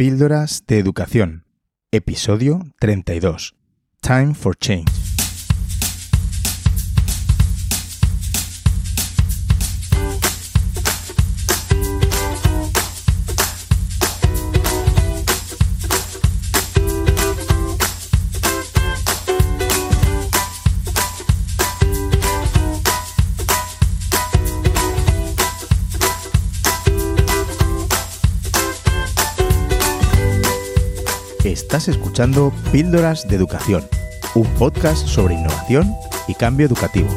Píldoras de Educación, episodio 32. Time for Change. Estás escuchando Píldoras de Educación, un podcast sobre innovación y cambio educativo.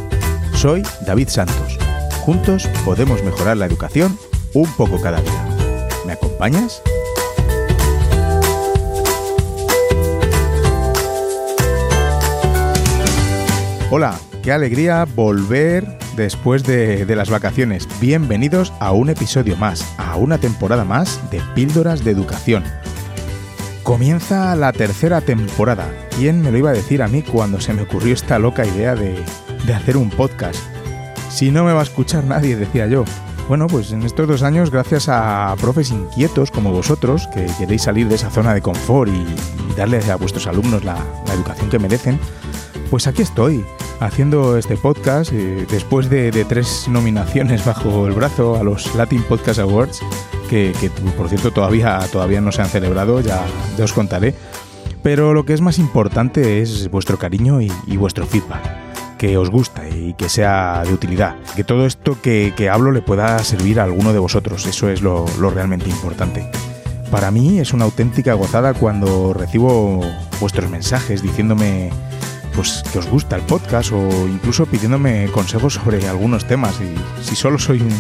Soy David Santos. Juntos podemos mejorar la educación un poco cada día. ¿Me acompañas? Hola, qué alegría volver después de, las vacaciones. Bienvenidos a un episodio más, a una temporada más de Píldoras de Educación Comienza la tercera temporada. ¿Quién me lo iba a decir a mí cuando se me ocurrió esta loca idea de, hacer un podcast? Si no me va a escuchar nadie, decía yo. Bueno, pues en estos dos años, gracias a profes inquietos como vosotros, que queréis salir de esa zona de confort y, darles a vuestros alumnos la, educación que merecen, pues aquí estoy, haciendo este podcast eh, después de, de, tres nominaciones bajo el brazo a los Latin Podcast Awards que, por cierto todavía, todavía no se han celebrado, ya, os contaré. Pero lo que es más importante es vuestro cariño y, vuestro feedback, que os gusta y que sea de utilidad, que todo esto que, hablo le pueda servir a alguno de vosotros, eso es lo, realmente importante. Para mí es una auténtica gozada cuando recibo vuestros mensajes diciéndome pues que os gusta el podcast o incluso pidiéndome consejos sobre algunos temas y si solo soy un,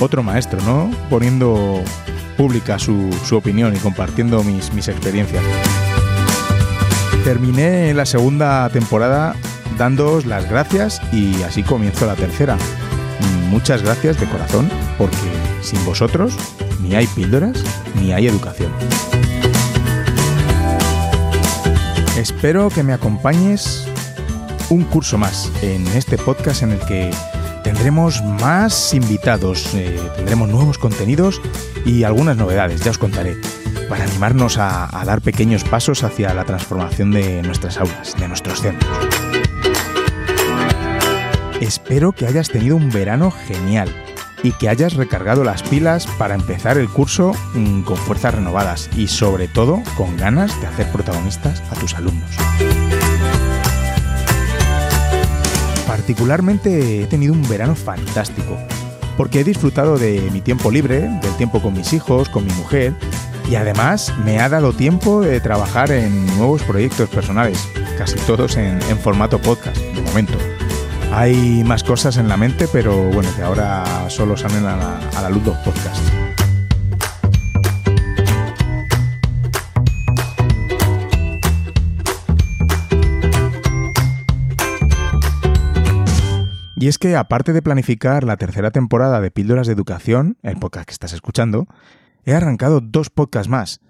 otro maestro, ¿no? Poniendo pública su, opinión y compartiendo mis, mis experiencias. Terminé la segunda temporada dándoos las gracias y así comienzo la tercera. Muchas gracias de corazón porque sin vosotros ni hay píldoras ni hay educación. Espero que me acompañes un curso más en este podcast en el que tendremos más invitados, eh, tendremos nuevos contenidos y algunas novedades, ya os contaré, para animarnos a, dar pequeños pasos hacia la transformación de nuestras aulas, de nuestros centros. Espero que hayas tenido un verano genial y que hayas recargado las pilas para empezar el curso mm, con fuerzas renovadas y sobre todo con ganas de hacer protagonistas a tus alumnos. Particularmente he tenido un verano fantástico, porque he disfrutado de mi tiempo libre, del tiempo con mis hijos, con mi mujer, y además me ha dado tiempo de trabajar en nuevos proyectos personales, casi todos en, formato podcast, de momento. Hay más cosas en la mente, pero bueno, que ahora solo salen a la, a la luz los podcasts. Y es que, aparte de planificar la tercera temporada de Píldoras de Educación, el podcast que estás escuchando, he arrancado dos podcasts más.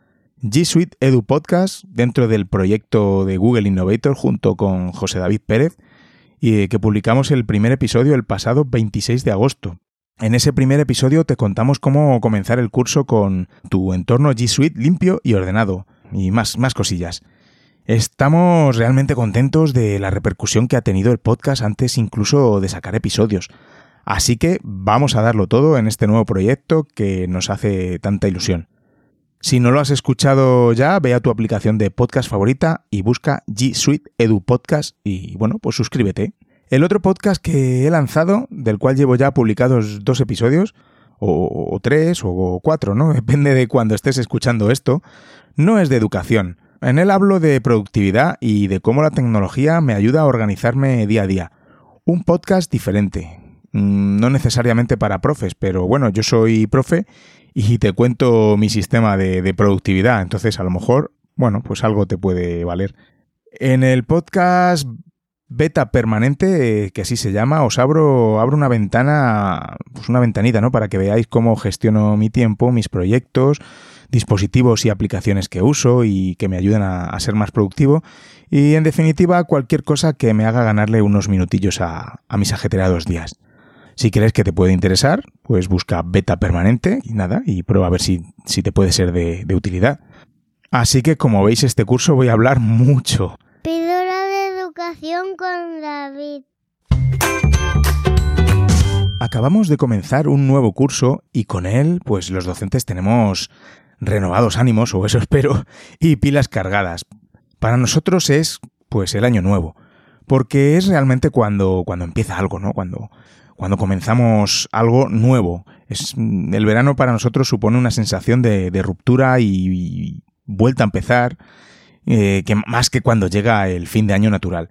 G Suite Edu Podcast, dentro del proyecto de Google Innovator, junto con José David Pérez, y que publicamos el primer episodio el pasado 26 de agosto. En ese primer episodio te contamos cómo comenzar el curso con tu entorno G Suite limpio y ordenado, y más, más cosillas. Estamos realmente contentos de la repercusión que ha tenido el podcast antes incluso de sacar episodios. Así que vamos a darlo todo en este nuevo proyecto que nos hace tanta ilusión. Si no lo has escuchado ya, ve a tu aplicación de podcast favorita y busca G Suite Edu Podcast y bueno, pues suscríbete. El otro podcast que he lanzado, del cual llevo ya publicados dos episodios, o, o tres o cuatro, ¿no? Depende de cuando estés escuchando esto, no es de educación en él hablo de productividad y de cómo la tecnología me ayuda a organizarme día a día. Un podcast diferente. Mm, no necesariamente para profes, pero bueno, yo soy profe y te cuento mi sistema de, productividad, entonces a lo mejor, bueno, pues algo te puede valer. En el podcast beta permanente, que así se llama, os abro, abro una ventana, pues una ventanita, ¿no? Para que veáis cómo gestiono mi tiempo, mis proyectos, dispositivos y aplicaciones que uso y que me ayuden a, ser más productivo. Y en definitiva, cualquier cosa que me haga ganarle unos minutillos a, mis ajetreados días. Si crees que te puede interesar, pues busca beta permanente y nada, y prueba a ver si, si te puede ser de, utilidad. Así que como veis este curso voy a hablar mucho. Píldora de educación con David. Acabamos de comenzar un nuevo curso y con él pues los docentes tenemos renovados ánimos, o eso espero, y pilas cargadas. Para nosotros es pues el año nuevo, porque es realmente cuando, cuando empieza algo, ¿no? Cuando, cuando comenzamos algo nuevo. Es, el verano para nosotros supone una sensación de, ruptura y, vuelta a empezar, eh, que más que cuando llega el fin de año natural.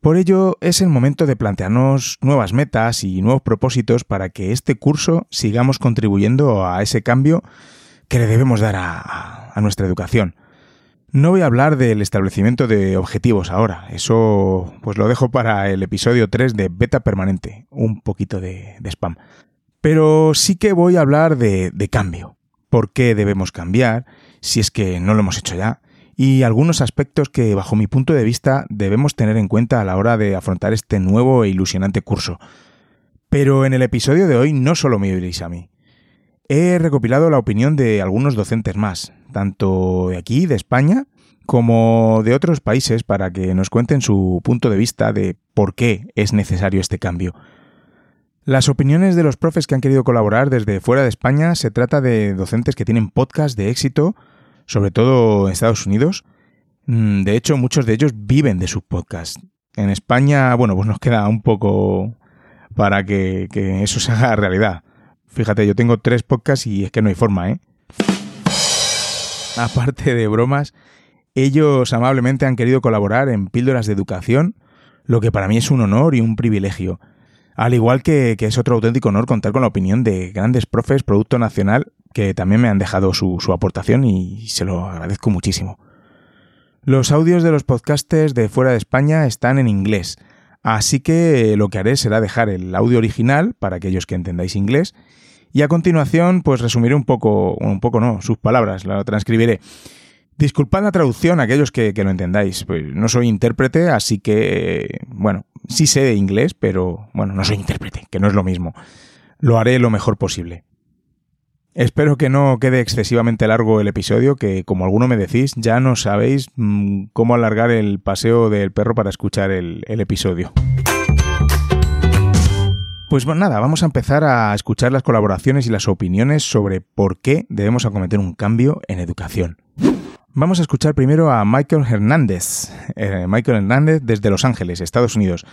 Por ello es el momento de plantearnos nuevas metas y nuevos propósitos para que este curso sigamos contribuyendo a ese cambio que le debemos dar a, nuestra educación. No voy a hablar del establecimiento de objetivos ahora, eso pues lo dejo para el episodio 3 de Beta Permanente, un poquito de, spam. Pero sí que voy a hablar de, de cambio, por qué debemos cambiar, si es que no lo hemos hecho ya, y algunos aspectos que bajo mi punto de vista debemos tener en cuenta a la hora de afrontar este nuevo e ilusionante curso. Pero en el episodio de hoy no solo me oiréis a mí. He recopilado la opinión de algunos docentes más, tanto de aquí, de España, como de otros países, para que nos cuenten su punto de vista de por qué es necesario este cambio. Las opiniones de los profes que han querido colaborar desde fuera de España se trata de docentes que tienen podcast de éxito, sobre todo en Estados Unidos. Mm, de hecho, muchos de ellos viven de sus podcasts. En España, bueno, pues nos queda un poco para que, que eso se haga realidad. Fíjate, yo tengo tres podcasts y es que no hay forma, ¿eh? Aparte de bromas, ellos amablemente han querido colaborar en Píldoras de Educación, lo que para mí es un honor y un privilegio. Al igual que, es otro auténtico honor contar con la opinión de grandes profes, Producto Nacional, que también me han dejado su, su aportación y se lo agradezco muchísimo. Los audios de los podcasters de fuera de España están en inglés, así que lo que haré será dejar el audio original para aquellos que entendáis inglés y a continuación, pues resumiré un poco, un poco no, sus palabras, lo transcribiré. Disculpad la traducción aquellos que, que, lo entendáis, pues no soy intérprete, así que, bueno, sí sé de inglés, pero bueno, no soy intérprete, que no es lo mismo. Lo haré lo mejor posible. Espero que no quede excesivamente largo el episodio, que como alguno me decís, ya no sabéis mm, cómo alargar el paseo del perro para escuchar el episodio. Pues bueno, nada, vamos a empezar a escuchar las colaboraciones y las opiniones sobre por qué debemos acometer un cambio en educación. Vamos a escuchar primero a Michael Hernández. Eh, Michael Hernández desde Los Ángeles, Estados Unidos.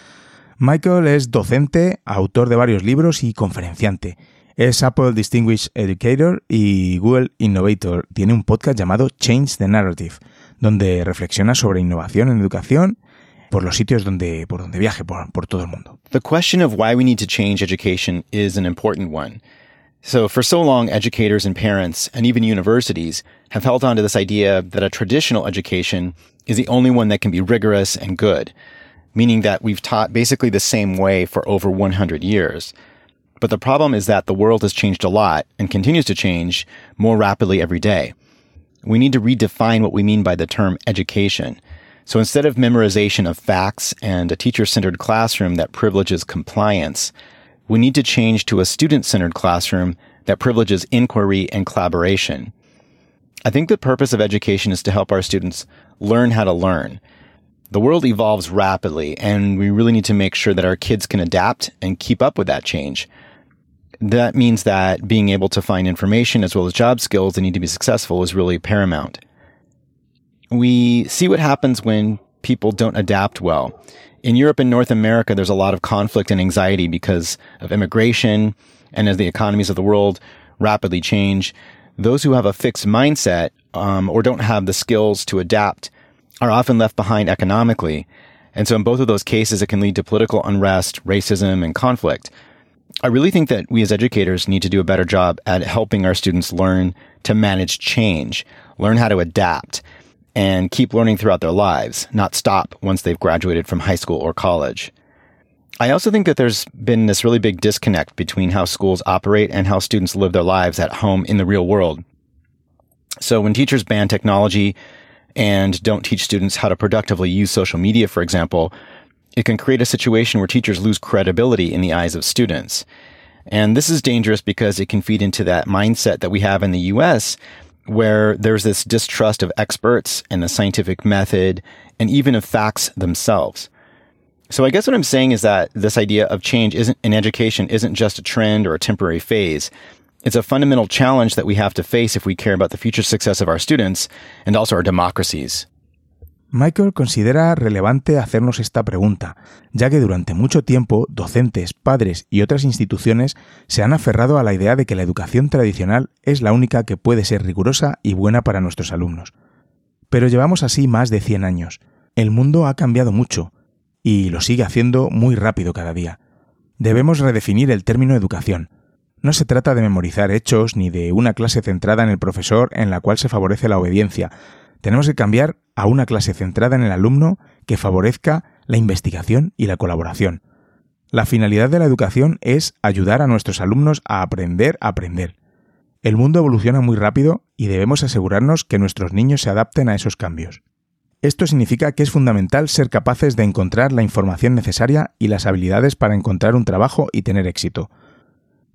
Michael es docente, autor de varios libros y conferenciante. Es Apple Distinguished Educator y Google Innovator. Tiene un podcast llamado Change the Narrative, donde reflexiona sobre innovación en educación por los sitios donde, por donde viaje, por, por todo el mundo. The question of why we need to change education is an important one. So for so long, educators and parents and even universities have held on to this idea that a traditional education is the only one that can be rigorous and good, meaning that we've taught basically the same way for over 100 years. But the problem is that the world has changed a lot and continues to change more rapidly every day. We need to redefine what we mean by the term education so instead of memorization of facts and a teacher centered classroom that privileges compliance, we need to change to a student centered classroom that privileges inquiry and collaboration. I think the purpose of education is to help our students learn how to learn. The world evolves rapidly, and we really need to make sure that our kids can adapt and keep up with that change. That means that being able to find information as well as job skills that need to be successful is really paramount we see what happens when people don't adapt well. In Europe and North America, there's a lot of conflict and anxiety because of immigration. And as the economies of the world rapidly change, those who have a fixed mindset um, or don't have the skills to adapt are often left behind economically. And so in both of those cases, it can lead to political unrest, racism, and conflict. I really think that we as educators need to do a better job at helping our students learn to manage change, learn how to adapt, and keep learning throughout their lives, not stop once they've graduated from high school or college. I also think that there's been this really big disconnect between how schools operate and how students live their lives at home in the real world. So when teachers ban technology and don't teach students how to productively use social media, for example, it can create a situation where teachers lose credibility in the eyes of students. And this is dangerous because it can feed into that mindset that we have in the US where there's this distrust of experts and the scientific method and even of facts themselves. So I guess what I'm saying is that this idea of change isn't in education isn't just a trend or a temporary phase. It's a fundamental challenge that we have to face if we care about the future success of our students and also our democracies. Michael considera relevante hacernos esta pregunta, ya que durante mucho tiempo docentes, padres y otras instituciones se han aferrado a la idea de que la educación tradicional es la única que puede ser rigurosa y buena para nuestros alumnos. Pero llevamos así más de 100 años. El mundo ha cambiado mucho, y lo sigue haciendo muy rápido cada día. Debemos redefinir el término educación. No se trata de memorizar hechos ni de una clase centrada en el profesor en la cual se favorece la obediencia. Tenemos que cambiar a una clase centrada en el alumno que favorezca la investigación y la colaboración. La finalidad de la educación es ayudar a nuestros alumnos a aprender a aprender. El mundo evoluciona muy rápido y debemos asegurarnos que nuestros niños se adapten a esos cambios. Esto significa que es fundamental ser capaces de encontrar la información necesaria y las habilidades para encontrar un trabajo y tener éxito.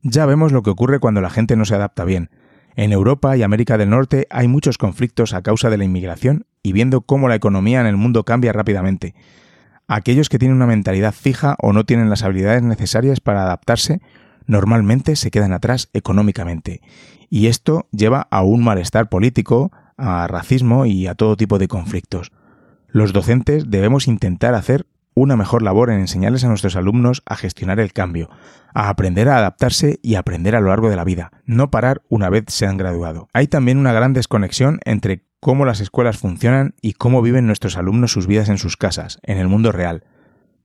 Ya vemos lo que ocurre cuando la gente no se adapta bien. En Europa y América del Norte hay muchos conflictos a causa de la inmigración y viendo cómo la economía en el mundo cambia rápidamente. Aquellos que tienen una mentalidad fija o no tienen las habilidades necesarias para adaptarse normalmente se quedan atrás económicamente. Y esto lleva a un malestar político, a racismo y a todo tipo de conflictos. Los docentes debemos intentar hacer una mejor labor en enseñarles a nuestros alumnos a gestionar el cambio, a aprender a adaptarse y aprender a lo largo de la vida, no parar una vez se han graduado. Hay también una gran desconexión entre cómo las escuelas funcionan y cómo viven nuestros alumnos sus vidas en sus casas, en el mundo real.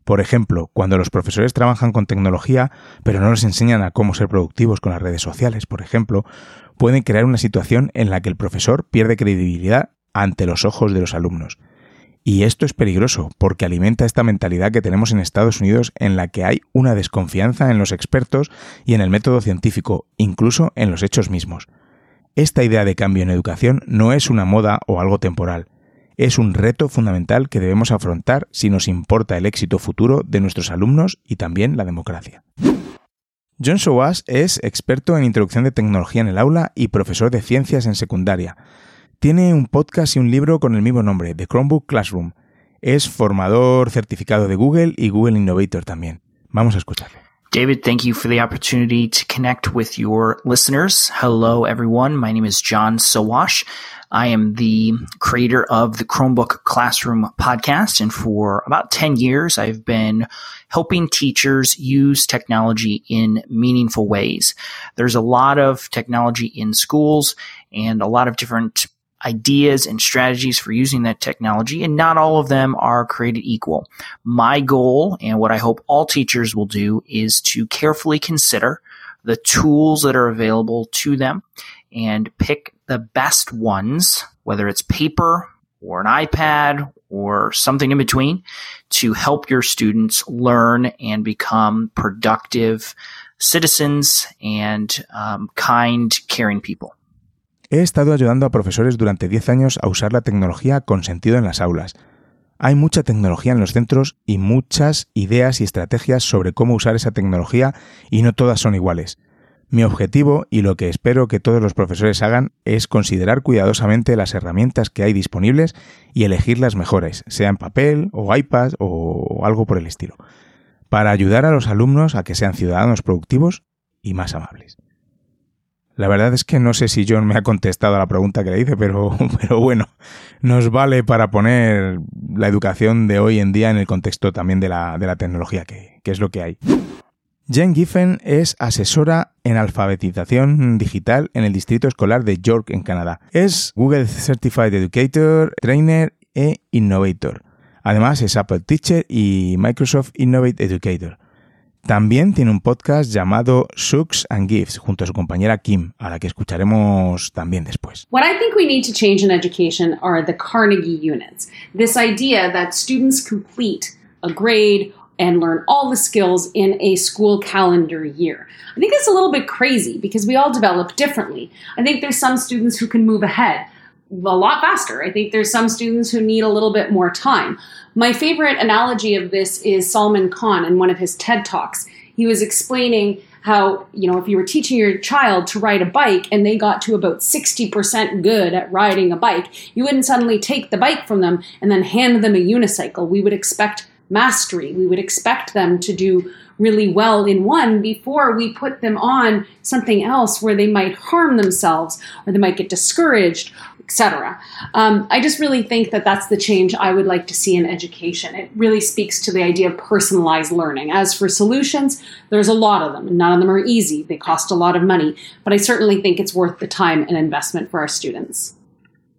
Por ejemplo, cuando los profesores trabajan con tecnología, pero no les enseñan a cómo ser productivos con las redes sociales, por ejemplo, pueden crear una situación en la que el profesor pierde credibilidad ante los ojos de los alumnos. Y esto es peligroso porque alimenta esta mentalidad que tenemos en Estados Unidos en la que hay una desconfianza en los expertos y en el método científico, incluso en los hechos mismos. Esta idea de cambio en educación no es una moda o algo temporal, es un reto fundamental que debemos afrontar si nos importa el éxito futuro de nuestros alumnos y también la democracia. John Sowas es experto en introducción de tecnología en el aula y profesor de ciencias en secundaria. Tiene un podcast y un libro con el mismo nombre, The Chromebook Classroom. Es formador certificado de Google y Google Innovator también. Vamos a escucharlo. David, thank you for the opportunity to connect with your listeners. Hello, everyone. My name is John Sawash. I am the creator of the Chromebook Classroom podcast. And for about 10 years, I've been helping teachers use technology in meaningful ways. There's a lot of technology in schools and a lot of different ideas and strategies for using that technology, and not all of them are created equal. My goal, and what I hope all teachers will do, is to carefully consider the tools that are available to them and pick the best ones, whether it's paper or an iPad or something in between, to help your students learn and become productive citizens and um, kind, caring people. He estado ayudando a profesores durante 10 años a usar la tecnología con sentido en las aulas. Hay mucha tecnología en los centros y muchas ideas y estrategias sobre cómo usar esa tecnología y no todas son iguales. Mi objetivo y lo que espero que todos los profesores hagan es considerar cuidadosamente las herramientas que hay disponibles y elegir las mejores, sea en papel o iPad o algo por el estilo, para ayudar a los alumnos a que sean ciudadanos productivos y más amables. La verdad es que no sé si John me ha contestado a la pregunta que le hice, pero, pero bueno, nos vale para poner la educación de hoy en día en el contexto también de la, de la tecnología, que, que es lo que hay. Jen Giffen es asesora en alfabetización digital en el distrito escolar de York, en Canadá. Es Google Certified Educator, Trainer e Innovator. Además es Apple Teacher y Microsoft Innovate Educator. También tiene un podcast llamado Sucks and Gifts junto a su compañera Kim, a la que escucharemos también después. What I think we need to change in education are the Carnegie units. This idea that students complete a grade and learn all the skills in a school calendar year. I think that's a little bit crazy because we all develop differently. I think there's some students who can move ahead a lot faster. I think there's some students who need a little bit more time. My favorite analogy of this is Salman Khan in one of his TED Talks. He was explaining how, you know, if you were teaching your child to ride a bike and they got to about 60% good at riding a bike, you wouldn't suddenly take the bike from them and then hand them a unicycle. We would expect mastery. We would expect them to do really well in one before we put them on something else where they might harm themselves or they might get discouraged etc. Um, I just really think that that's the change I would like to see in education. It really speaks to the idea of personalized learning. As for solutions, there's a lot of them, and none of them are easy. They cost a lot of money, but I certainly think it's worth the time and investment for our students.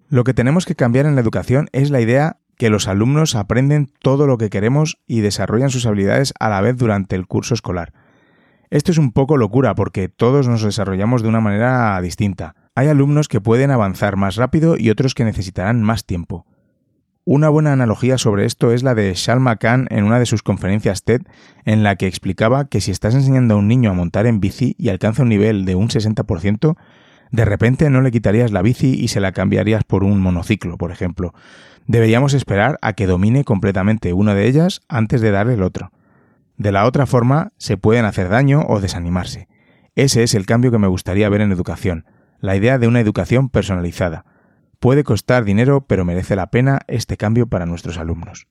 Lo que tenemos que cambiar en la educación es la idea que los alumnos aprenden todo lo que queremos y desarrollan sus habilidades a la vez durante el curso escolar. Esto es un poco locura porque todos nos desarrollamos de una manera distinta. Hay alumnos que pueden avanzar más rápido y otros que necesitarán más tiempo. Una buena analogía sobre esto es la de Shal McCann en una de sus conferencias TED, en la que explicaba que si estás enseñando a un niño a montar en bici y alcanza un nivel de un 60%, de repente no le quitarías la bici y se la cambiarías por un monociclo, por ejemplo. Deberíamos esperar a que domine completamente una de ellas antes de darle el otro. De la otra forma, se pueden hacer daño o desanimarse. Ese es el cambio que me gustaría ver en educación, la idea de una educación personalizada. Puede costar dinero, pero merece la pena este cambio para nuestros alumnos.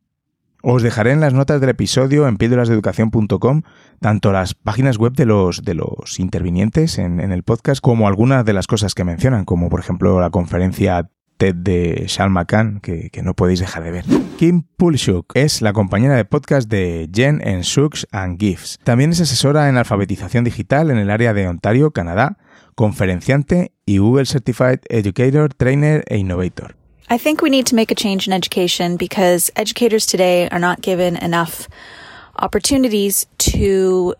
Os dejaré en las notas del episodio en píldorasdeeducación.com tanto las páginas web de los, de los intervinientes en, en, el podcast como algunas de las cosas que mencionan, como por ejemplo la conferencia TED de Shal McCann, que, que, no podéis dejar de ver. Kim Pulshuk es la compañera de podcast de Jen en Shucks and Gifts. También es asesora en alfabetización digital en el área de Ontario, Canadá, conferenciante y Google Certified Educator, Trainer e Innovator. I think we need to make a change in education because educators today are not given enough opportunities to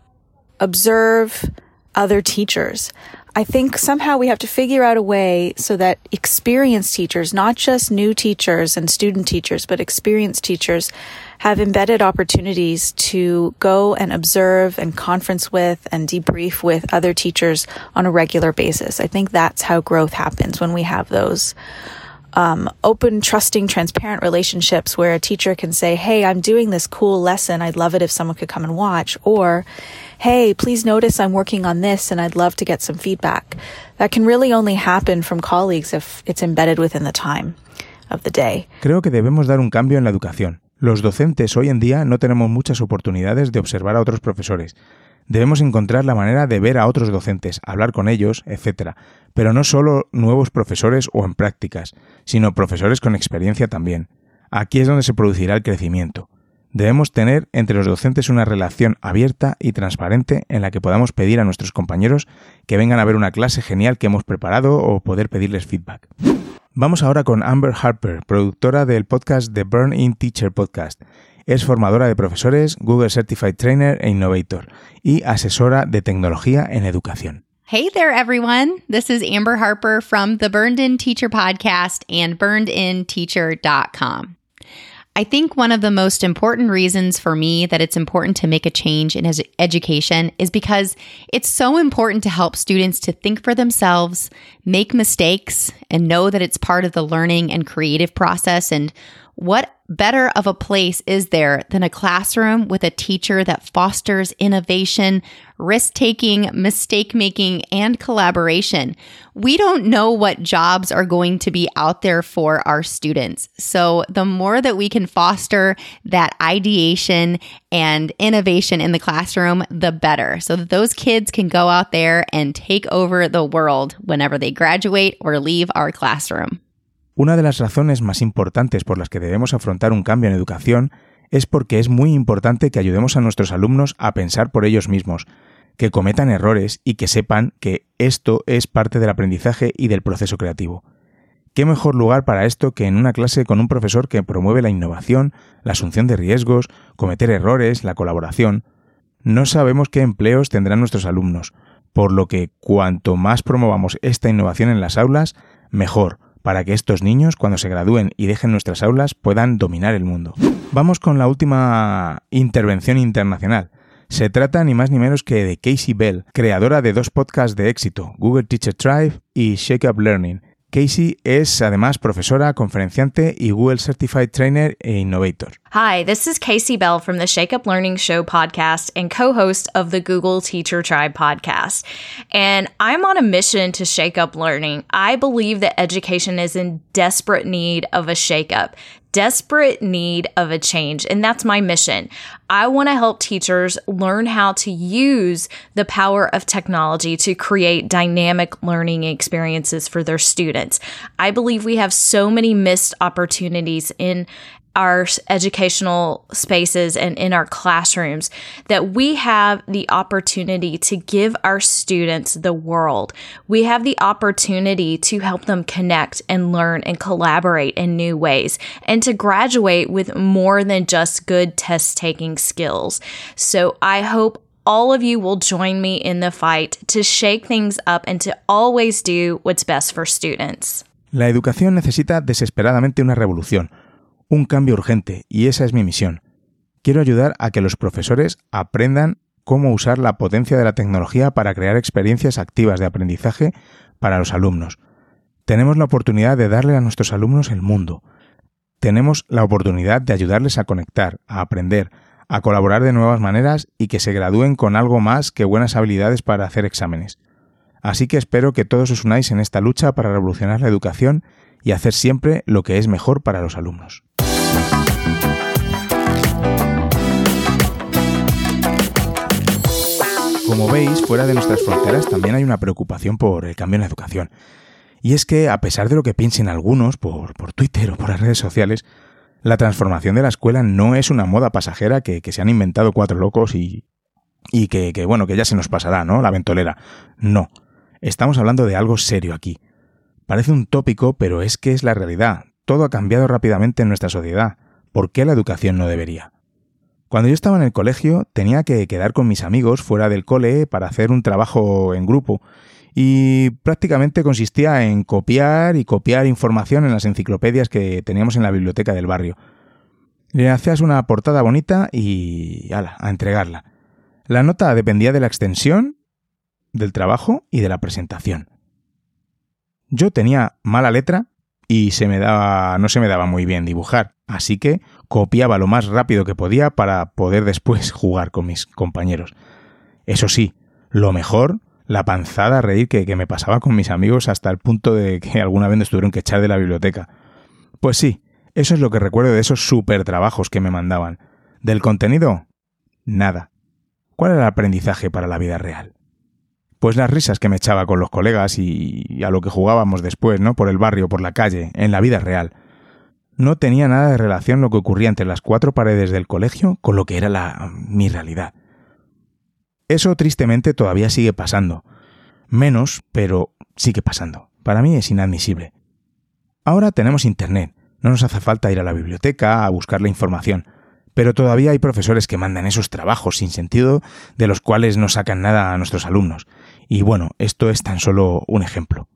observe other teachers. I think somehow we have to figure out a way so that experienced teachers, not just new teachers and student teachers, but experienced teachers have embedded opportunities to go and observe and conference with and debrief with other teachers on a regular basis. I think that's how growth happens when we have those um, open, trusting, transparent relationships where a teacher can say, Hey, I'm doing this cool lesson. I'd love it if someone could come and watch. Or, Hey, please notice I'm working on this and I'd love to get some feedback. That can really only happen from colleagues if it's embedded within the time of the day. Creo que debemos dar un cambio en la educación. Los docentes hoy en día no tenemos muchas oportunidades de observar a otros profesores. Debemos encontrar la manera de ver a otros docentes, hablar con ellos, etc. Pero no solo nuevos profesores o en prácticas, sino profesores con experiencia también. Aquí es donde se producirá el crecimiento. Debemos tener entre los docentes una relación abierta y transparente en la que podamos pedir a nuestros compañeros que vengan a ver una clase genial que hemos preparado o poder pedirles feedback. Vamos ahora con Amber Harper, productora del podcast The Burn In Teacher Podcast. Es formadora de profesores, Google Certified Trainer e Innovator y asesora de tecnología en educación. Hey there, everyone. This is Amber Harper from the Burned In Teacher Podcast and burnedinteacher.com. I think one of the most important reasons for me that it's important to make a change in education is because it's so important to help students to think for themselves, make mistakes, and know that it's part of the learning and creative process. And what better of a place is there than a classroom with a teacher that fosters innovation, risk taking, mistake making, and collaboration? We don't know what jobs are going to be out there for our students. So the more that we can foster that ideation and innovation in the classroom, the better. So that those kids can go out there and take over the world whenever they graduate or leave our classroom. Una de las razones más importantes por las que debemos afrontar un cambio en educación es porque es muy importante que ayudemos a nuestros alumnos a pensar por ellos mismos, que cometan errores y que sepan que esto es parte del aprendizaje y del proceso creativo. ¿Qué mejor lugar para esto que en una clase con un profesor que promueve la innovación, la asunción de riesgos, cometer errores, la colaboración? No sabemos qué empleos tendrán nuestros alumnos, por lo que cuanto más promovamos esta innovación en las aulas, mejor, para que estos niños, cuando se gradúen y dejen nuestras aulas, puedan dominar el mundo. Vamos con la última intervención internacional. Se trata ni más ni menos que de Casey Bell, creadora de dos podcasts de éxito, Google Teacher Tribe y Shake Up Learning. Casey es además profesora, conferenciante y Google Certified Trainer e Innovator. Hi, this is Casey Bell from the Shake Up Learning Show podcast and co host of the Google Teacher Tribe podcast. And I'm on a mission to shake up learning. I believe that education is in desperate need of a shake up desperate need of a change. And that's my mission. I want to help teachers learn how to use the power of technology to create dynamic learning experiences for their students. I believe we have so many missed opportunities in our educational spaces and in our classrooms that we have the opportunity to give our students the world. We have the opportunity to help them connect and learn and collaborate in new ways and to graduate with more than just good test taking skills. So I hope all of you will join me in the fight to shake things up and to always do what's best for students. La educación necesita desesperadamente una revolución un cambio urgente y esa es mi misión. Quiero ayudar a que los profesores aprendan cómo usar la potencia de la tecnología para crear experiencias activas de aprendizaje para los alumnos. Tenemos la oportunidad de darle a nuestros alumnos el mundo. Tenemos la oportunidad de ayudarles a conectar, a aprender, a colaborar de nuevas maneras y que se gradúen con algo más que buenas habilidades para hacer exámenes. Así que espero que todos os unáis en esta lucha para revolucionar la educación y hacer siempre lo que es mejor para los alumnos. Como veis, fuera de nuestras fronteras también hay una preocupación por el cambio en la educación. Y es que, a pesar de lo que piensen algunos por, Twitter o por las redes sociales, la transformación de la escuela no es una moda pasajera que, se han inventado cuatro locos y, que, bueno, que ya se nos pasará, ¿no? La ventolera. No. Estamos hablando de algo serio aquí. Parece un tópico, pero es que es la realidad. Todo ha cambiado rápidamente en nuestra sociedad. ¿Por qué la educación no debería? Cuando yo estaba en el colegio tenía que quedar con mis amigos fuera del cole para hacer un trabajo en grupo y prácticamente consistía en copiar y copiar información en las enciclopedias que teníamos en la biblioteca del barrio. Le hacías una portada bonita y ala, a entregarla. La nota dependía de la extensión, del trabajo y de la presentación. Yo tenía mala letra y se me daba, no se me daba muy bien dibujar, así que copiaba lo más rápido que podía para poder después jugar con mis compañeros. Eso sí, lo mejor, la panzada a reír que, que me pasaba con mis amigos hasta el punto de que alguna vez nos tuvieron que echar de la biblioteca. Pues sí, eso es lo que recuerdo de esos super trabajos que me mandaban. ¿Del contenido? Nada. ¿Cuál era el aprendizaje para la vida real? Pues las risas que me echaba con los colegas y a lo que jugábamos después, ¿no? Por el barrio, por la calle, en la vida real no tenía nada de relación lo que ocurría entre las cuatro paredes del colegio con lo que era la mi realidad. Eso tristemente todavía sigue pasando. Menos, pero sigue pasando. Para mí es inadmisible. Ahora tenemos Internet. No nos hace falta ir a la biblioteca a buscar la información. Pero todavía hay profesores que mandan esos trabajos sin sentido de los cuales no sacan nada a nuestros alumnos. Y bueno, esto es tan solo un ejemplo.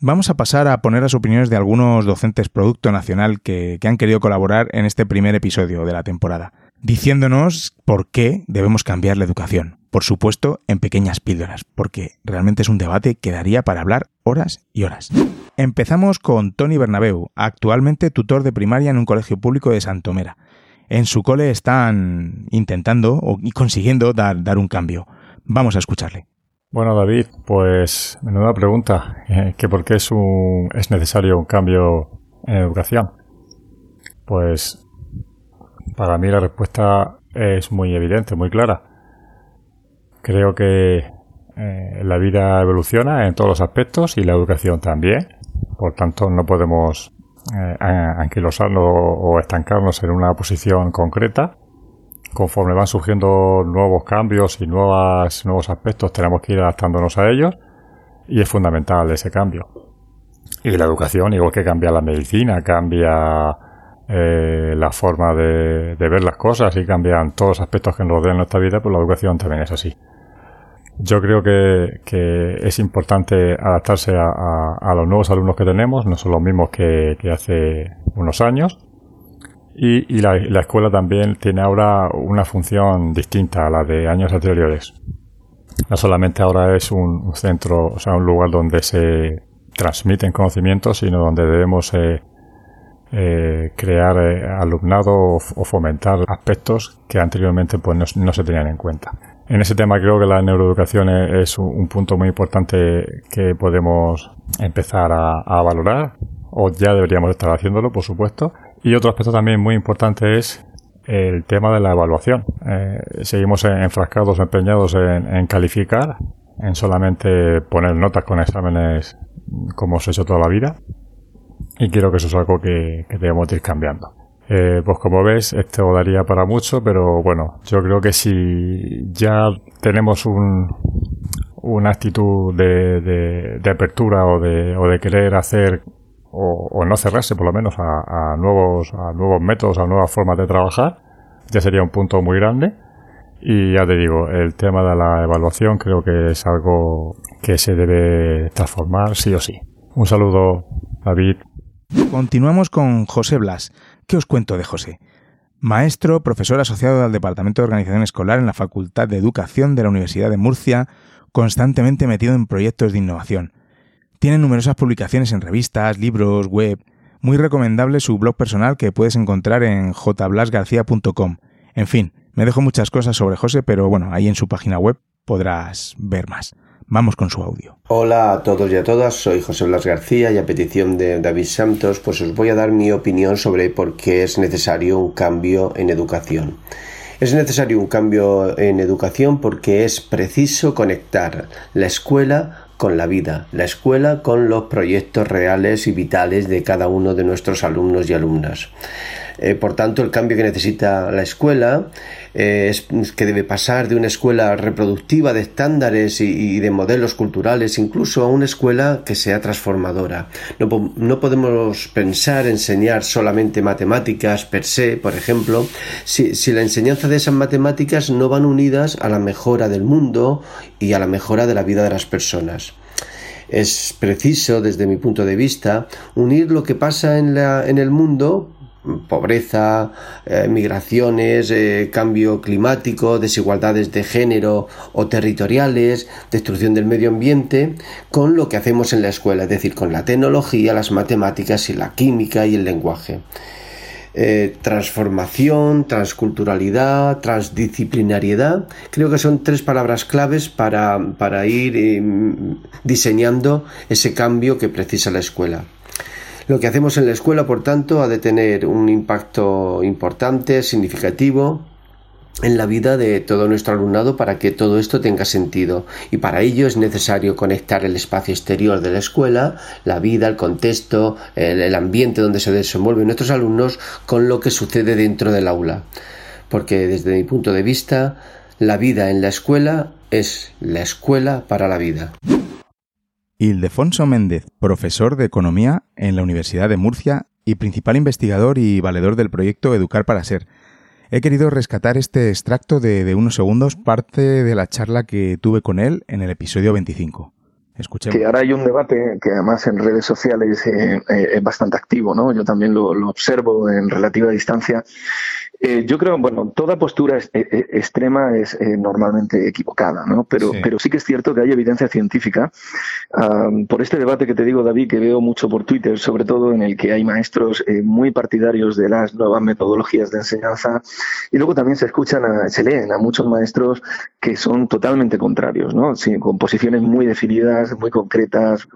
Vamos a pasar a poner las opiniones de algunos docentes Producto Nacional que, han querido colaborar en este primer episodio de la temporada, diciéndonos por qué debemos cambiar la educación. Por supuesto, en pequeñas píldoras, porque realmente es un debate que daría para hablar horas y horas. Empezamos con Tony Bernabeu, actualmente tutor de primaria en un colegio público de Santomera. En su cole están intentando y consiguiendo dar, dar un cambio. Vamos a escucharle. Bueno, David, pues menuda pregunta, eh, que por qué es, un, es necesario un cambio en educación. Pues para mí la respuesta es muy evidente, muy clara. Creo que eh, la vida evoluciona en todos los aspectos y la educación también. Por tanto, no podemos eh, anquilosarnos o estancarnos en una posición concreta conforme van surgiendo nuevos cambios y nuevas, nuevos aspectos, tenemos que ir adaptándonos a ellos y es fundamental ese cambio. Y la educación, igual que cambia la medicina, cambia eh, la forma de, ver las cosas y cambian todos los aspectos que nos rodean nuestra vida, pues la educación también es así. Yo creo que, es importante adaptarse a, los nuevos alumnos que tenemos, no son los mismos que hace unos años, y, la, escuela también tiene ahora una función distinta a la de años anteriores. No solamente ahora es un, centro, o sea, un lugar donde se transmiten conocimientos, sino donde debemos eh, eh, crear eh, alumnado o, fomentar aspectos que anteriormente pues no, se tenían en cuenta. En ese tema creo que la neuroeducación es, un, punto muy importante que podemos empezar a, valorar o ya deberíamos estar haciéndolo, por supuesto. Y otro aspecto también muy importante es el tema de la evaluación. Eh, seguimos enfrascados, empeñados en, calificar, en solamente poner notas con exámenes como se ha hecho toda la vida. Y quiero que eso es algo que, que debemos ir cambiando. Eh, pues como ves, esto daría para mucho, pero bueno, yo creo que si ya tenemos un, una actitud de, de, apertura de, o de querer hacer o, no cerrarse por lo menos a, a, nuevos, a nuevos métodos, a nuevas formas de trabajar, ya sería un punto muy grande. Y ya te digo, el tema de la evaluación creo que es algo que se debe transformar sí o sí. Un saludo, David. Continuamos con José Blas. ¿Qué os cuento de José? Maestro, profesor asociado al Departamento de Organización Escolar en la Facultad de Educación de la Universidad de Murcia, constantemente metido en proyectos de innovación. Tiene numerosas publicaciones en revistas, libros, web. Muy recomendable su blog personal que puedes encontrar en jblasgarcía.com. En fin, me dejo muchas cosas sobre José, pero bueno, ahí en su página web podrás ver más. Vamos con su audio. Hola a todos y a todas, soy José Blas García y a petición de David Santos, pues os voy a dar mi opinión sobre por qué es necesario un cambio en educación. Es necesario un cambio en educación porque es preciso conectar la escuela con la vida, la escuela con los proyectos reales y vitales de cada uno de nuestros alumnos y alumnas. Eh, por tanto, el cambio que necesita la escuela eh, es que debe pasar de una escuela reproductiva de estándares y, de modelos culturales incluso a una escuela que sea transformadora. No, podemos pensar enseñar solamente matemáticas per se, por ejemplo, si, si la enseñanza de esas matemáticas no van unidas a la mejora del mundo y a la mejora de la vida de las personas es preciso, desde mi punto de vista, unir lo que pasa en, la, en el mundo pobreza, eh, migraciones, eh, cambio climático, desigualdades de género o territoriales, destrucción del medio ambiente, con lo que hacemos en la escuela, es decir, con la tecnología, las matemáticas y la química y el lenguaje. Eh, transformación, transculturalidad, transdisciplinariedad, creo que son tres palabras claves para, para ir diseñando ese cambio que precisa la escuela. Lo que hacemos en la escuela, por tanto, ha de tener un impacto importante, significativo, en la vida de todo nuestro alumnado para que todo esto tenga sentido y para ello es necesario conectar el espacio exterior de la escuela, la vida, el contexto, el, ambiente donde se desenvuelven nuestros alumnos con lo que sucede dentro del aula. Porque desde mi punto de vista, la vida en la escuela es la escuela para la vida. Ildefonso Méndez, profesor de Economía en la Universidad de Murcia y principal investigador y valedor del proyecto Educar para Ser. He querido rescatar este extracto de, unos segundos, parte de la charla que tuve con él en el episodio 25. Escuchemos. Que ahora hay un debate que además en redes sociales eh, eh, es bastante activo, ¿no? Yo también lo, lo observo en relativa distancia eh, yo creo, bueno, toda postura eh, eh, extrema es normalmente equivocada, ¿no? Pero sí. pero sí que es cierto que hay evidencia científica por este debate que te digo, David, que veo mucho por Twitter, sobre todo en el que hay maestros muy partidarios de las nuevas metodologías de enseñanza y luego también se escuchan, se leen a muchos maestros que son totalmente contrarios, ¿no? Sí, con posiciones muy definidas, muy concretas,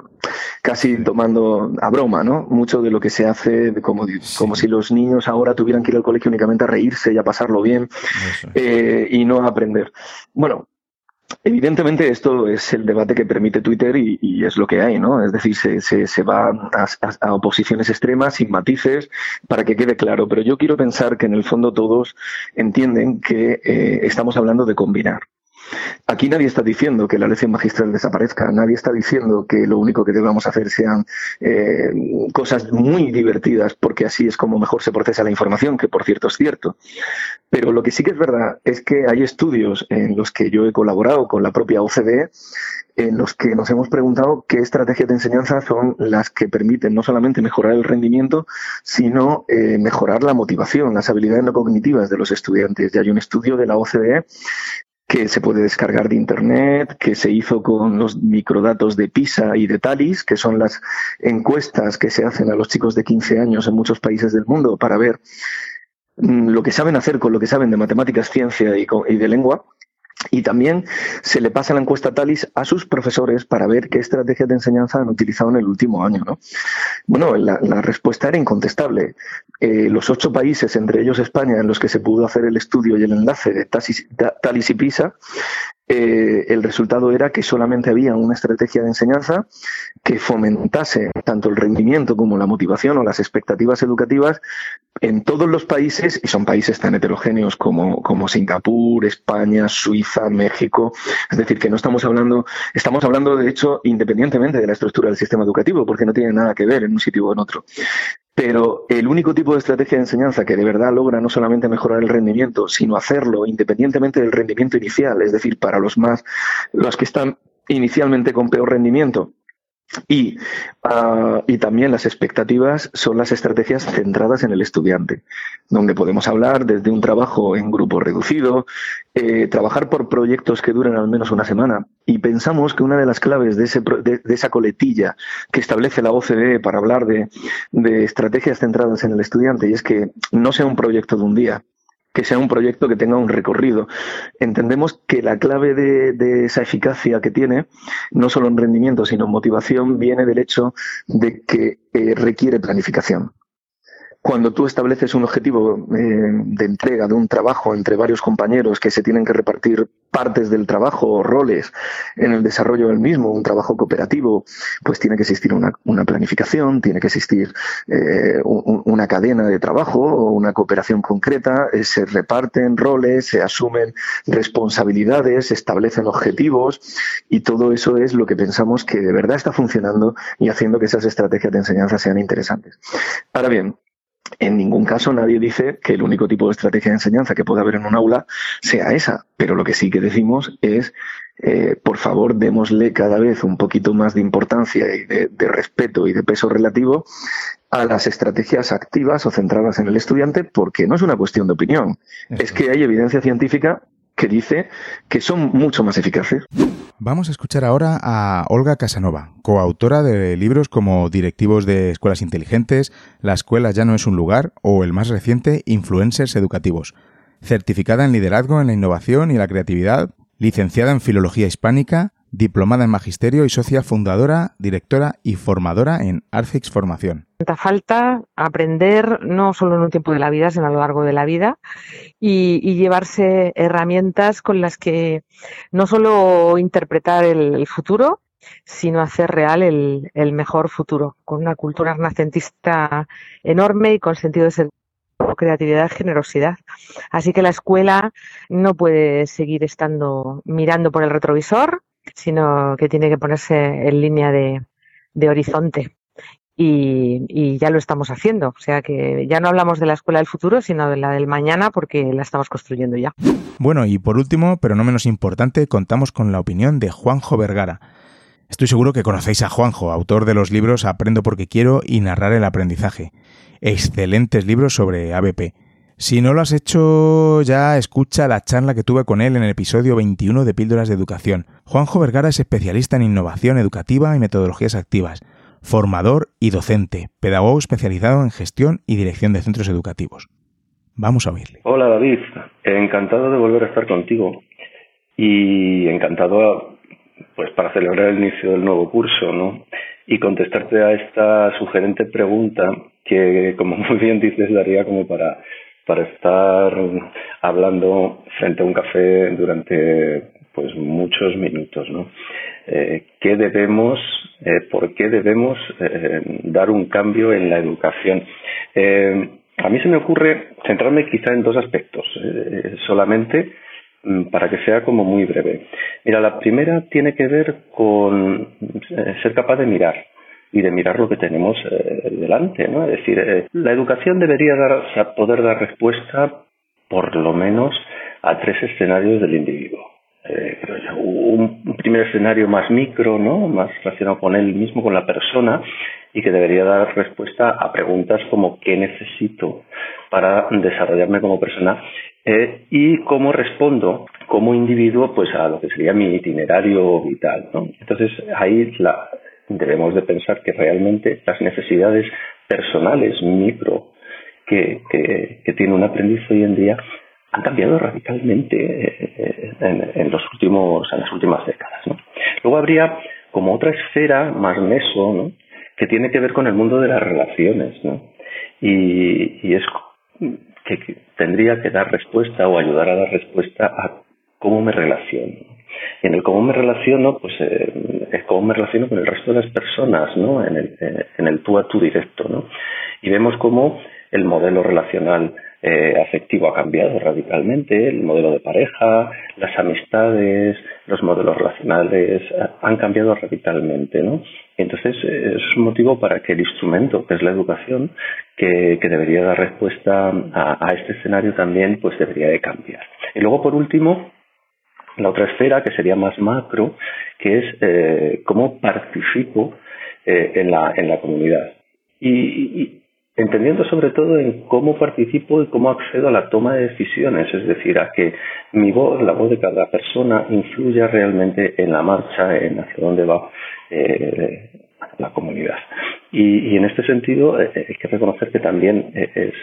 casi tomando a broma, ¿no? Mucho de lo que se hace como, como si los niños ahora tuvieran que ir al colegio únicamente a reírse y a pasarlo bien eh, y no a aprender. Bueno, Evidentemente esto es el debate que permite Twitter y, es lo que hay, ¿no? Es decir, se, se, va a, oposiciones extremas, sin matices, para que quede claro. Pero yo quiero pensar que en el fondo todos entienden que eh, estamos hablando de combinar. Aquí nadie está diciendo que la lección magistral desaparezca, nadie está diciendo que lo único que debamos hacer sean eh, cosas muy divertidas, porque así es como mejor se procesa la información, que por cierto es cierto. Pero lo que sí que es verdad es que hay estudios en los que yo he colaborado con la propia OCDE en los que nos hemos preguntado qué estrategias de enseñanza son las que permiten no solamente mejorar el rendimiento, sino eh, mejorar la motivación, las habilidades no cognitivas de los estudiantes. Y hay un estudio de la OCDE que se puede descargar de Internet, que se hizo con los microdatos de PISA y de TALIS, que son las encuestas que se hacen a los chicos de 15 años en muchos países del mundo para ver mm, lo que saben hacer con lo que saben de matemáticas, ciencia y, de lengua. Y también se le pasa la encuesta TALIS a sus profesores para ver qué estrategias de enseñanza han utilizado en el último año. ¿no? Bueno, la, respuesta era incontestable. Eh, los ocho países, entre ellos España, en los que se pudo hacer el estudio y el enlace de TALIS y PISA, eh, el resultado era que solamente había una estrategia de enseñanza que fomentase tanto el rendimiento como la motivación o las expectativas educativas en todos los países, y son países tan heterogéneos como, como Singapur, España, Suiza, México. Es decir, que no estamos hablando, estamos hablando de hecho independientemente de la estructura del sistema educativo, porque no tiene nada que ver en un sitio o en otro. Pero el único tipo de estrategia de enseñanza que de verdad logra no solamente mejorar el rendimiento, sino hacerlo independientemente del rendimiento inicial, es decir, para los más, los que están inicialmente con peor rendimiento, y, ah, y, también las expectativas son las estrategias centradas en el estudiante, donde podemos hablar desde un trabajo en grupo reducido, eh, trabajar por proyectos que duren al menos una semana. Y pensamos que una de las claves de, ese, de, esa coletilla que establece la OCDE para hablar de, de estrategias centradas en el estudiante y es que no sea un proyecto de un día, que sea un proyecto que tenga un recorrido. Entendemos que la clave de, esa eficacia que tiene, no solo en rendimiento, sino en motivación, viene del hecho de que eh, requiere planificación cuando tú estableces un objetivo eh, de entrega de un trabajo entre varios compañeros que se tienen que repartir partes del trabajo o roles en el desarrollo del mismo, un trabajo cooperativo, pues tiene que existir una, planificación, tiene que existir eh, una cadena de trabajo o una cooperación concreta, eh, se reparten roles, se asumen responsabilidades, se establecen objetivos y todo eso es lo que pensamos que de verdad está funcionando y haciendo que esas estrategias de enseñanza sean interesantes. Ahora bien, en ningún caso nadie dice que el único tipo de estrategia de enseñanza que puede haber en un aula sea esa, pero lo que sí que decimos es, eh, por favor, démosle cada vez un poquito más de importancia y de, respeto y de peso relativo a las estrategias activas o centradas en el estudiante, porque no es una cuestión de opinión, es que hay evidencia científica que dice que son mucho más eficaces. Vamos a escuchar ahora a Olga Casanova, coautora de libros como Directivos de Escuelas Inteligentes, La Escuela ya no es un lugar o el más reciente Influencers Educativos, certificada en liderazgo en la innovación y la creatividad, licenciada en Filología Hispánica, diplomada en Magisterio y socia fundadora, directora y formadora en Arcix Formación. Falta aprender no solo en un tiempo de la vida, sino a lo largo de la vida y, llevarse herramientas con las que no solo interpretar el, futuro, sino hacer real el, mejor futuro, con una cultura renacentista enorme y con sentido de ser creatividad, generosidad. Así que la escuela no puede seguir estando mirando por el retrovisor, sino que tiene que ponerse en línea de, horizonte. Y, ya lo estamos haciendo. O sea que ya no hablamos de la escuela del futuro, sino de la del mañana, porque la estamos construyendo ya. Bueno, y por último, pero no menos importante, contamos con la opinión de Juanjo Vergara. Estoy seguro que conocéis a Juanjo, autor de los libros Aprendo porque quiero y Narrar el aprendizaje. Excelentes libros sobre ABP. Si no lo has hecho ya, escucha la charla que tuve con él en el episodio 21 de Píldoras de Educación. Juanjo Vergara es especialista en innovación educativa y metodologías activas, formador y docente, pedagogo especializado en gestión y dirección de centros educativos. Vamos a oírle. Hola David, encantado de volver a estar contigo y encantado pues para celebrar el inicio del nuevo curso, ¿no? Y contestarte a esta sugerente pregunta que, como muy bien dices, daría como para para estar hablando frente a un café durante pues muchos minutos, ¿no? Eh, ¿Qué debemos, eh, por qué debemos eh, dar un cambio en la educación? a mí se me ocurre centrarme quizá en dos aspectos, solamente mm, para que sea como muy breve. Mira, la primera tiene que ver con ser capaz de mirar y de mirar lo que tenemos eh, delante, ¿no? Es decir, eh, la educación debería dar, poder dar respuesta por lo menos a tres escenarios del individuo. Eh, un, primer escenario más micro, ¿no? Más relacionado con él mismo, con la persona, y que debería dar respuesta a preguntas como ¿qué necesito para desarrollarme como persona eh, y cómo respondo como individuo pues a lo que sería mi itinerario vital. ¿no? Entonces ahí la, debemos de pensar que realmente las necesidades personales micro que, que, tiene un aprendiz hoy en día han cambiado radicalmente eh, en, los últimos, en las últimas décadas. Luego habría como otra esfera más meso, que tiene que ver con el mundo de las relaciones, y es que, tendría que dar respuesta o ayudar a dar respuesta a cómo me relaciono. Y en el cómo me relaciono, pues eh, es cómo me relaciono con el resto de las personas, ¿no? En el, eh, en el tú a tú directo, ¿no? Y vemos cómo el modelo relacional eh, afectivo ha cambiado radicalmente, el modelo de pareja, las amistades, los modelos relacionales eh, han cambiado radicalmente, ¿no? Entonces eh, es un motivo para que el instrumento, que es la educación, que, debería dar respuesta a, este escenario también, pues debería de cambiar. Y luego, por último, la otra esfera, que sería más macro, que es cómo participo en, la, en la comunidad. y, entendiendo sobre todo en cómo participo y cómo accedo a la toma de decisiones, es decir, a que mi voz, la voz de cada persona, influya realmente en la marcha, en hacia dónde va eh, la comunidad. Y, en este sentido eh, hay que reconocer que también es,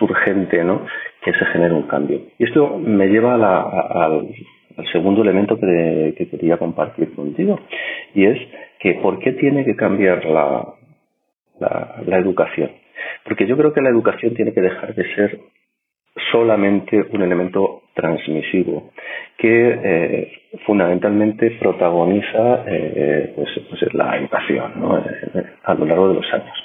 urgente ¿no? que se genere un cambio. Y esto me lleva al, segundo elemento que, quería compartir contigo, y es que por qué tiene que cambiar la, la educación. Porque yo creo que la educación tiene que dejar de ser solamente un elemento transmisivo que eh, fundamentalmente protagoniza eh, pues, pues la educación eh, a lo largo de los años.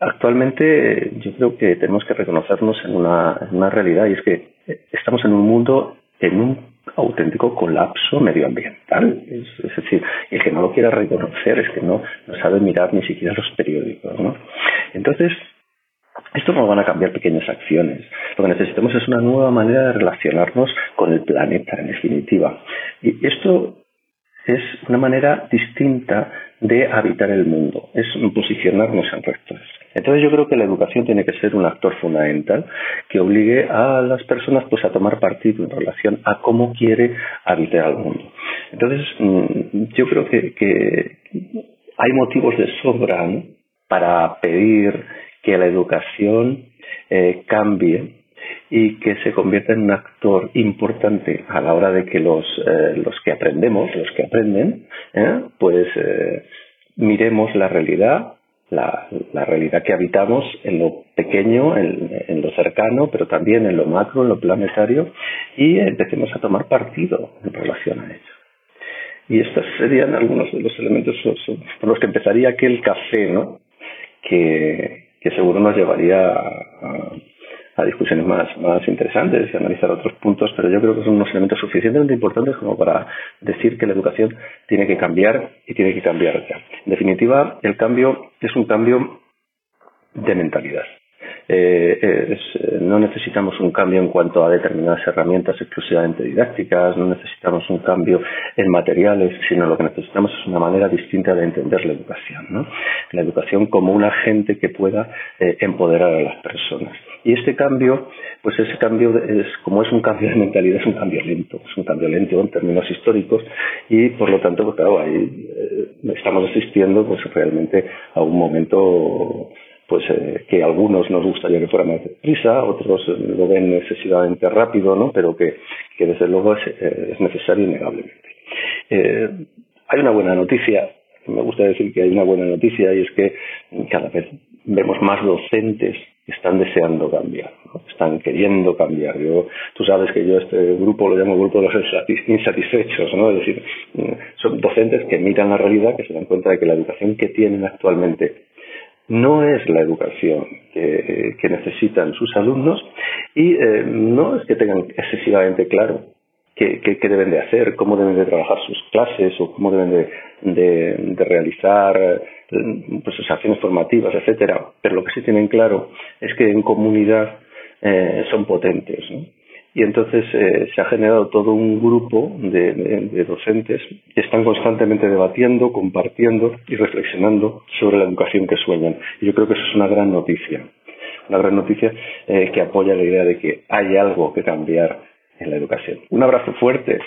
Actualmente yo creo que tenemos que reconocernos en una, en una realidad y es que estamos en un mundo en un auténtico colapso medioambiental. Es, decir, el que no lo quiera reconocer es que no, no sabe mirar ni siquiera los periódicos. ¿no? Entonces, esto no van a cambiar pequeñas acciones. Lo que necesitamos es una nueva manera de relacionarnos con el planeta, en definitiva. Y esto es una manera distinta de habitar el mundo, es posicionarnos en rectos. Entonces yo creo que la educación tiene que ser un actor fundamental que obligue a las personas pues a tomar partido en relación a cómo quiere habitar el mundo. Entonces mm, yo creo que, hay motivos de sobra para pedir que la educación eh, cambie y que se convierta en un actor importante a la hora de que los, eh, los que aprendemos, los que aprenden, ¿eh? pues miremos la realidad, la, la, realidad que habitamos en lo pequeño, en, lo cercano, pero también en lo macro, en lo planetario, y empecemos a tomar partido en relación a ello. Y estos serían algunos de los elementos por los que empezaría aquel café, ¿no? Que, que seguro nos llevaría a, discusiones más, más interesantes y analizar otros puntos, pero yo creo que son unos elementos suficientemente importantes como para decir que la educación tiene que cambiar y tiene que cambiar ya. En definitiva, el cambio es un cambio de mentalidad. Eh, eh, no necesitamos un cambio en cuanto a determinadas herramientas exclusivamente didácticas, no necesitamos un cambio en materiales, sino lo que necesitamos es una manera distinta de entender la educación. ¿no? La educación como un agente que pueda eh, empoderar a las personas. Y este cambio, pues ese cambio, es, como es un cambio de mentalidad, es un cambio lento, es un cambio lento en términos históricos y por lo tanto, pues, claro, ahí estamos asistiendo pues realmente a un momento pues eh, que a algunos nos gustaría que fuera más deprisa, otros lo ven excesivamente rápido, ¿no? Pero que, que desde luego es, eh, es necesario innegablemente. Eh, hay una buena noticia, me gusta decir que hay una buena noticia y es que cada vez vemos más docentes están deseando cambiar, están queriendo cambiar. Yo, tú sabes que yo este grupo lo llamo grupo de los insatisfechos, ¿no? Es decir, son docentes que miran la realidad, que se dan cuenta de que la educación que tienen actualmente no es la educación que, necesitan sus alumnos y eh, no es que tengan excesivamente claro qué, deben de hacer, cómo deben de trabajar sus clases o cómo deben de, realizar pues, sus acciones formativas, etcétera. Pero lo que sí tienen claro es que en comunidad eh, son potentes. y entonces eh, se ha generado todo un grupo de, docentes que están constantemente debatiendo, compartiendo y reflexionando sobre la educación que sueñan. Y yo creo que eso es una gran noticia. una gran noticia eh, que apoya la idea de que hay algo que cambiar en la educación. Un abrazo fuerte.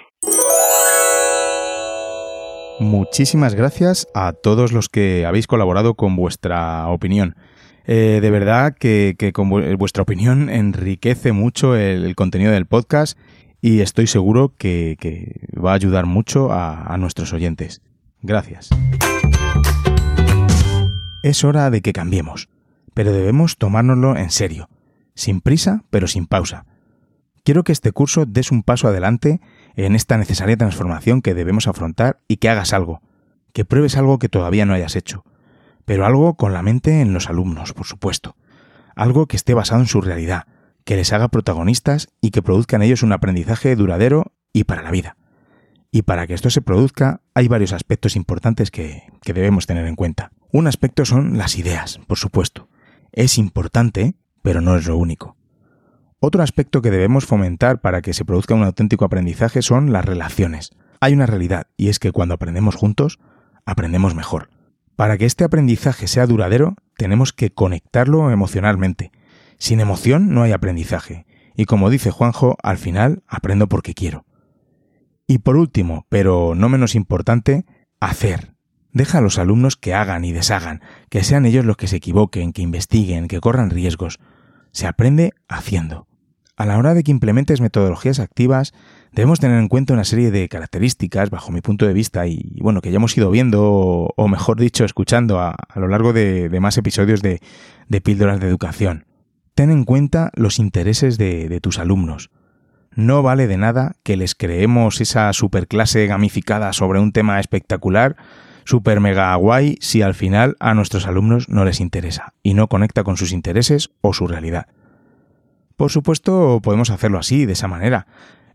Muchísimas gracias a todos los que habéis colaborado con vuestra opinión. Eh, de verdad que, con vuestra opinión enriquece mucho el, contenido del podcast y estoy seguro que, va a ayudar mucho a nuestros oyentes. Gracias. Es hora de que cambiemos, pero debemos tomárnoslo en serio, sin prisa pero sin pausa. Quiero que este curso des un paso adelante en esta necesaria transformación que debemos afrontar y que hagas algo, que pruebes algo que todavía no hayas hecho, pero algo con la mente en los alumnos, por supuesto, algo que esté basado en su realidad, que les haga protagonistas y que produzca en ellos un aprendizaje duradero y para la vida. Y para que esto se produzca hay varios aspectos importantes que, debemos tener en cuenta. Un aspecto son las ideas, por supuesto. Es importante, pero no es lo único. Otro aspecto que debemos fomentar para que se produzca un auténtico aprendizaje son las relaciones. Hay una realidad, y es que cuando aprendemos juntos, aprendemos mejor. Para que este aprendizaje sea duradero, tenemos que conectarlo emocionalmente. Sin emoción no hay aprendizaje, y como dice Juanjo, al final aprendo porque quiero. Y por último, pero no menos importante, hacer. Deja a los alumnos que hagan y deshagan, que sean ellos los que se equivoquen, que investiguen, que corran riesgos. Se aprende haciendo. A la hora de que implementes metodologías activas, debemos tener en cuenta una serie de características, bajo mi punto de vista, y bueno, que ya hemos ido viendo, o mejor dicho, escuchando a, lo largo de, más episodios de, píldoras de educación. Ten en cuenta los intereses de, de tus alumnos. No vale de nada que les creemos esa superclase gamificada sobre un tema espectacular, super mega guay, si al final a nuestros alumnos no les interesa y no conecta con sus intereses o su realidad. Por supuesto, podemos hacerlo así, de esa manera.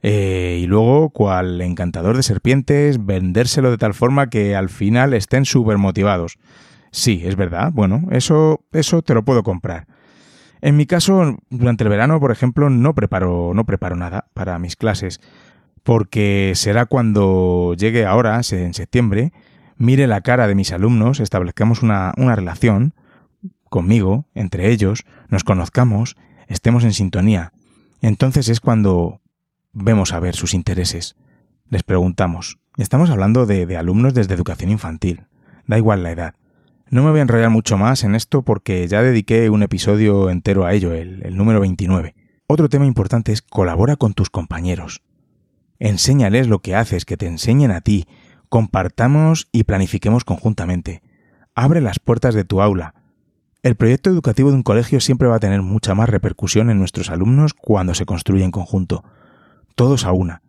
Eh, y luego, cual encantador de serpientes, vendérselo de tal forma que al final estén súper motivados. Sí, es verdad. Bueno, eso, eso te lo puedo comprar. En mi caso, durante el verano, por ejemplo, no preparo, no preparo nada para mis clases, porque será cuando llegue ahora, en septiembre, mire la cara de mis alumnos, establezcamos una, una relación conmigo, entre ellos, nos conozcamos estemos en sintonía. Entonces es cuando vemos a ver sus intereses. Les preguntamos. Estamos hablando de, alumnos desde educación infantil. Da igual la edad. No me voy a enrollar mucho más en esto porque ya dediqué un episodio entero a ello, el, el número 29. Otro tema importante es colabora con tus compañeros. Enséñales lo que haces, que te enseñen a ti. Compartamos y planifiquemos conjuntamente. Abre las puertas de tu aula. El proyecto educativo de un colegio siempre va a tener mucha más repercusión en nuestros alumnos cuando se construye en conjunto, todos a una.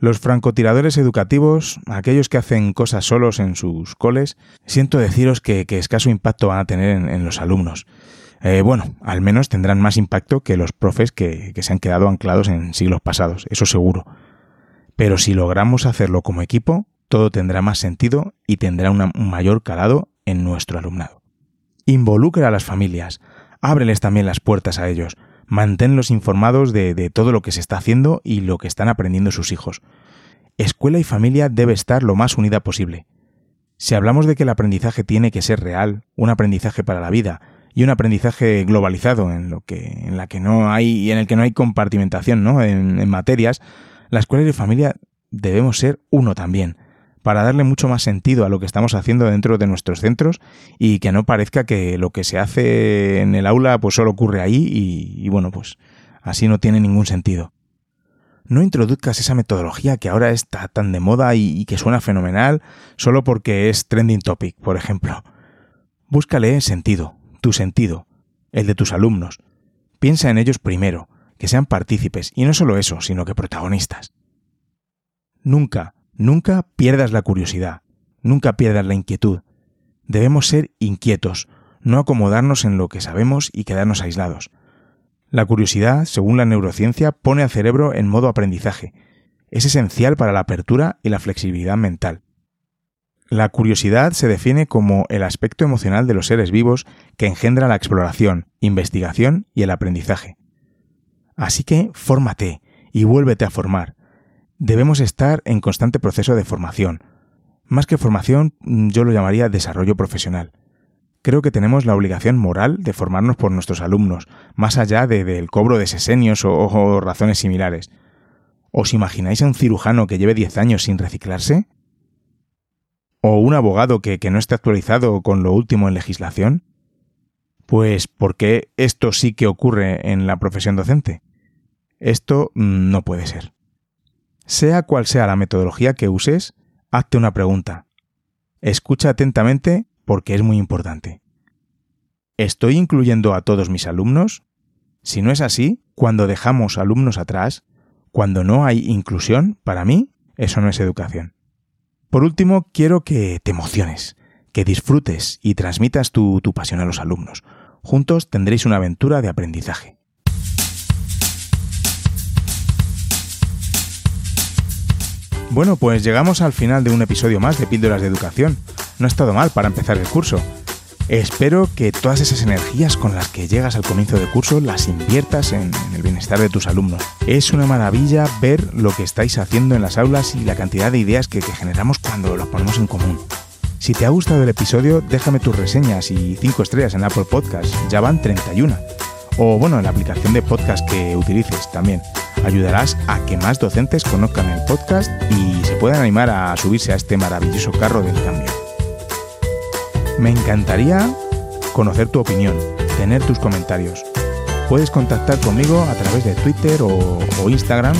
Los francotiradores educativos, aquellos que hacen cosas solos en sus coles, siento deciros que, escaso impacto van a tener en, los alumnos. Eh, bueno, al menos tendrán más impacto que los profes que, se han quedado anclados en siglos pasados, eso seguro. Pero si logramos hacerlo como equipo, todo tendrá más sentido y tendrá un mayor calado en nuestro alumnado. Involucra a las familias, ábreles también las puertas a ellos, manténlos informados de, todo lo que se está haciendo y lo que están aprendiendo sus hijos. Escuela y familia debe estar lo más unida posible. Si hablamos de que el aprendizaje tiene que ser real, un aprendizaje para la vida y un aprendizaje globalizado en lo que en la que no hay en el que no hay compartimentación, ¿no? En, en materias, la escuela y la familia debemos ser uno también para darle mucho más sentido a lo que estamos haciendo dentro de nuestros centros y que no parezca que lo que se hace en el aula pues solo ocurre ahí y, bueno, pues así no tiene ningún sentido. No introduzcas esa metodología que ahora está tan de moda y, que suena fenomenal solo porque es trending topic, por ejemplo. Búscale sentido, tu sentido, el de tus alumnos. Piensa en ellos primero, que sean partícipes, y no solo eso, sino que protagonistas. Nunca, Nunca pierdas la curiosidad, nunca pierdas la inquietud. Debemos ser inquietos, no acomodarnos en lo que sabemos y quedarnos aislados. La curiosidad, según la neurociencia, pone al cerebro en modo aprendizaje. Es esencial para la apertura y la flexibilidad mental. La curiosidad se define como el aspecto emocional de los seres vivos que engendra la exploración, investigación y el aprendizaje. Así que fórmate y vuélvete a formar debemos estar en constante proceso de formación. Más que formación, yo lo llamaría desarrollo profesional. creo que tenemos la obligación moral de formarnos por nuestros alumnos, más allá de, del cobro de sesenios o, o razones similares. ¿Os imagináis a un cirujano que lleve 10 años sin reciclarse? ¿O un abogado que, que no esté actualizado con lo último en legislación? Pues porque esto sí que ocurre en la profesión docente. Esto mm, no puede ser. Sea cual sea la metodología que uses, hazte una pregunta. Escucha atentamente porque es muy importante. ¿Estoy incluyendo a todos mis alumnos? Si no es así, cuando dejamos alumnos atrás, cuando no hay inclusión, para mí, eso no es educación. Por último, quiero que te emociones, que disfrutes y transmitas tu, pasión a los alumnos. Juntos tendréis una aventura de aprendizaje. Bueno, pues llegamos al final de un episodio más de Píldoras de Educación. No ha estado mal para empezar el curso. Espero que todas esas energías con las que llegas al comienzo del curso las inviertas en, el bienestar de tus alumnos. Es una maravilla ver lo que estáis haciendo en las aulas y la cantidad de ideas que, generamos cuando los ponemos en común. Si te ha gustado el episodio, déjame tus reseñas y 5 estrellas en Apple Podcast. Ya van 31. O bueno, en la aplicación de podcast que utilices también. Ayudarás a que más docentes conozcan el podcast y se puedan animar a subirse a este maravilloso carro del cambio. Me encantaría conocer tu opinión, tener tus comentarios. Puedes contactar conmigo a través de Twitter o, Instagram,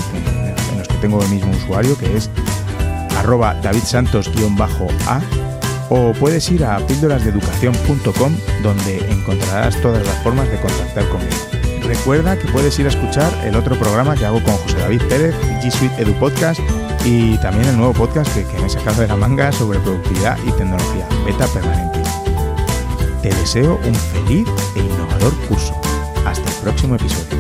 en los que tengo el mismo usuario, que es arroba davidsantos-a, o puedes ir a píldorasdeeducación.com donde encontrarás todas las formas de contactar conmigo. Recuerda que puedes ir a escuchar el otro programa que hago con José David Pérez, G Suite Edu Podcast, y también el nuevo podcast que, que me he sacado de la manga sobre productividad y tecnología, Beta Permanente. Te deseo un feliz e innovador curso. Hasta el próximo episodio.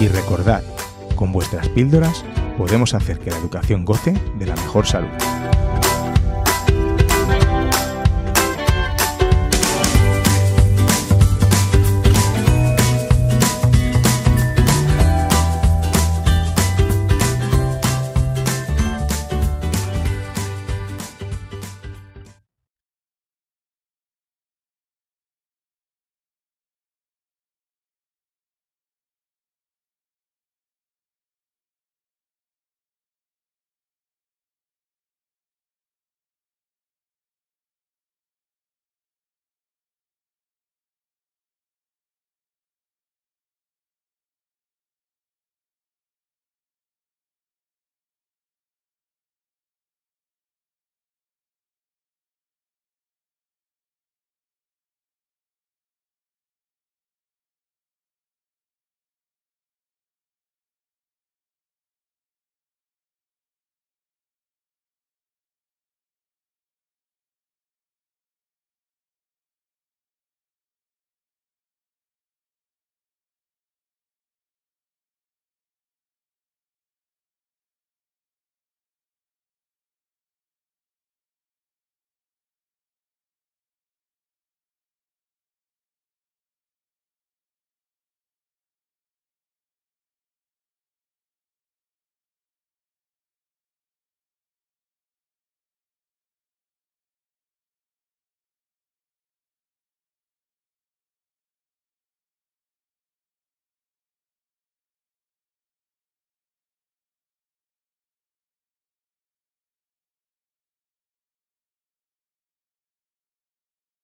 Y recordad, con vuestras píldoras podemos hacer que la educación goce de la mejor salud.